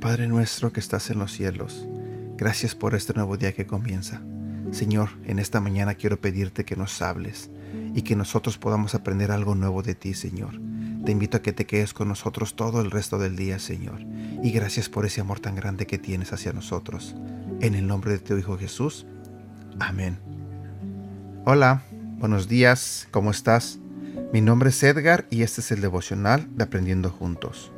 Padre nuestro que estás en los cielos, gracias por este nuevo día que comienza. Señor, en esta mañana quiero pedirte que nos hables y que nosotros podamos aprender algo nuevo de ti, Señor. Te invito a que te quedes con nosotros todo el resto del día, Señor. Y gracias por ese amor tan grande que tienes hacia nosotros. En el nombre de tu Hijo Jesús. Amén. Hola, buenos días, ¿cómo estás? Mi nombre es Edgar y este es el devocional de Aprendiendo Juntos.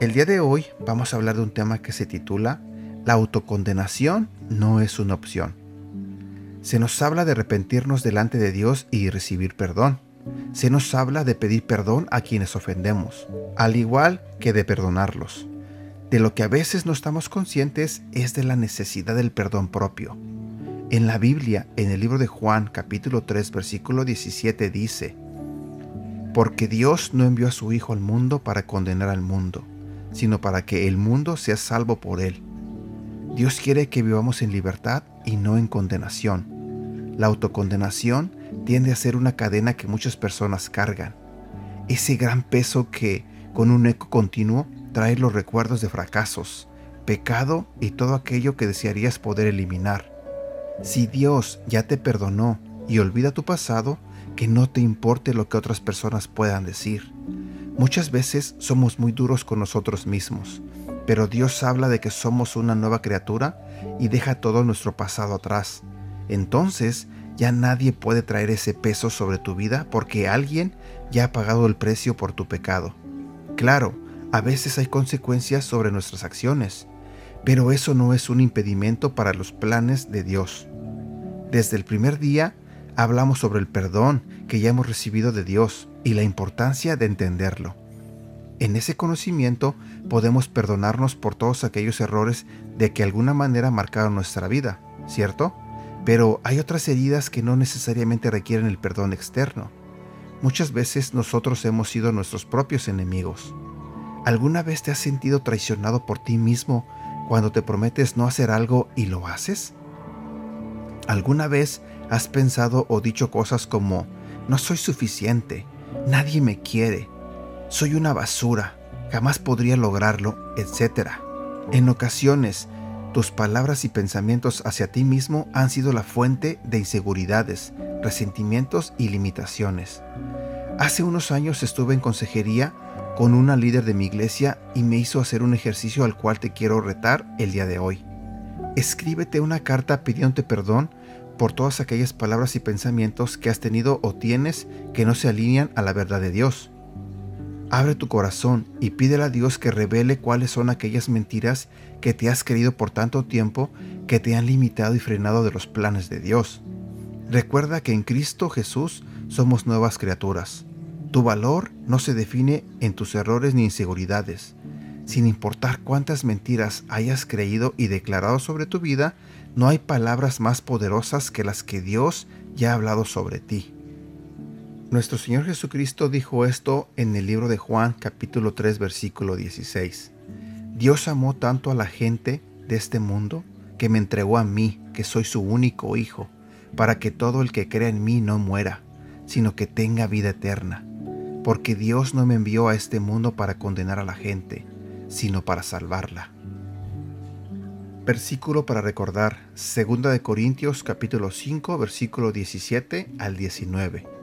El día de hoy vamos a hablar de un tema que se titula La autocondenación no es una opción se nos habla de arrepentirnos delante de Dios y recibir perdón. Se nos habla de pedir perdón a quienes ofendemos, al igual que de perdonarlos. De lo que a veces no estamos conscientes es de la necesidad del perdón propio. En la Biblia, en el libro de Juan capítulo 3 versículo 17 dice, Porque Dios no envió a su Hijo al mundo para condenar al mundo, sino para que el mundo sea salvo por él. Dios quiere que vivamos en libertad y no en condenación. La autocondenación tiende a ser una cadena que muchas personas cargan. Ese gran peso que, con un eco continuo, trae los recuerdos de fracasos, pecado y todo aquello que desearías poder eliminar. Si Dios ya te perdonó y olvida tu pasado, que no te importe lo que otras personas puedan decir. Muchas veces somos muy duros con nosotros mismos, pero Dios habla de que somos una nueva criatura y deja todo nuestro pasado atrás entonces ya nadie puede traer ese peso sobre tu vida porque alguien ya ha pagado el precio por tu pecado. Claro, a veces hay consecuencias sobre nuestras acciones, pero eso no es un impedimento para los planes de Dios. Desde el primer día hablamos sobre el perdón que ya hemos recibido de Dios y la importancia de entenderlo. En ese conocimiento podemos perdonarnos por todos aquellos errores de que alguna manera marcaron nuestra vida, ¿cierto? Pero hay otras heridas que no necesariamente requieren el perdón externo. Muchas veces nosotros hemos sido nuestros propios enemigos. ¿Alguna vez te has sentido traicionado por ti mismo cuando te prometes no hacer algo y lo haces? ¿Alguna vez has pensado o dicho cosas como, no soy suficiente, nadie me quiere, soy una basura, jamás podría lograrlo, etc.? En ocasiones tus palabras y pensamientos hacia ti mismo han sido la fuente de inseguridades, resentimientos y limitaciones. Hace unos años estuve en consejería con una líder de mi iglesia y me hizo hacer un ejercicio al cual te quiero retar el día de hoy. Escríbete una carta pidiéndote perdón por todas aquellas palabras y pensamientos que has tenido o tienes que no se alinean a la verdad de Dios. Abre tu corazón y pídele a Dios que revele cuáles son aquellas mentiras que te has creído por tanto tiempo que te han limitado y frenado de los planes de Dios. Recuerda que en Cristo Jesús somos nuevas criaturas. Tu valor no se define en tus errores ni inseguridades. Sin importar cuántas mentiras hayas creído y declarado sobre tu vida, no hay palabras más poderosas que las que Dios ya ha hablado sobre ti. Nuestro Señor Jesucristo dijo esto en el libro de Juan capítulo 3 versículo 16. Dios amó tanto a la gente de este mundo que me entregó a mí, que soy su único hijo, para que todo el que crea en mí no muera, sino que tenga vida eterna. Porque Dios no me envió a este mundo para condenar a la gente, sino para salvarla. Versículo para recordar, 2 de Corintios capítulo 5 versículo 17 al 19.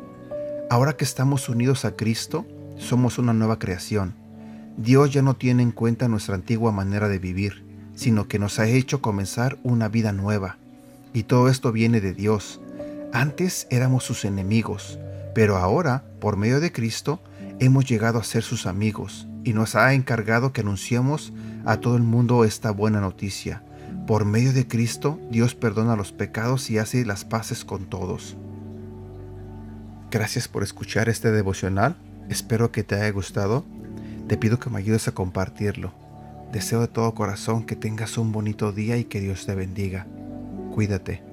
Ahora que estamos unidos a Cristo, somos una nueva creación. Dios ya no tiene en cuenta nuestra antigua manera de vivir, sino que nos ha hecho comenzar una vida nueva. Y todo esto viene de Dios. Antes éramos sus enemigos, pero ahora, por medio de Cristo, hemos llegado a ser sus amigos y nos ha encargado que anunciemos a todo el mundo esta buena noticia. Por medio de Cristo, Dios perdona los pecados y hace las paces con todos. Gracias por escuchar este devocional. Espero que te haya gustado. Te pido que me ayudes a compartirlo. Deseo de todo corazón que tengas un bonito día y que Dios te bendiga. Cuídate.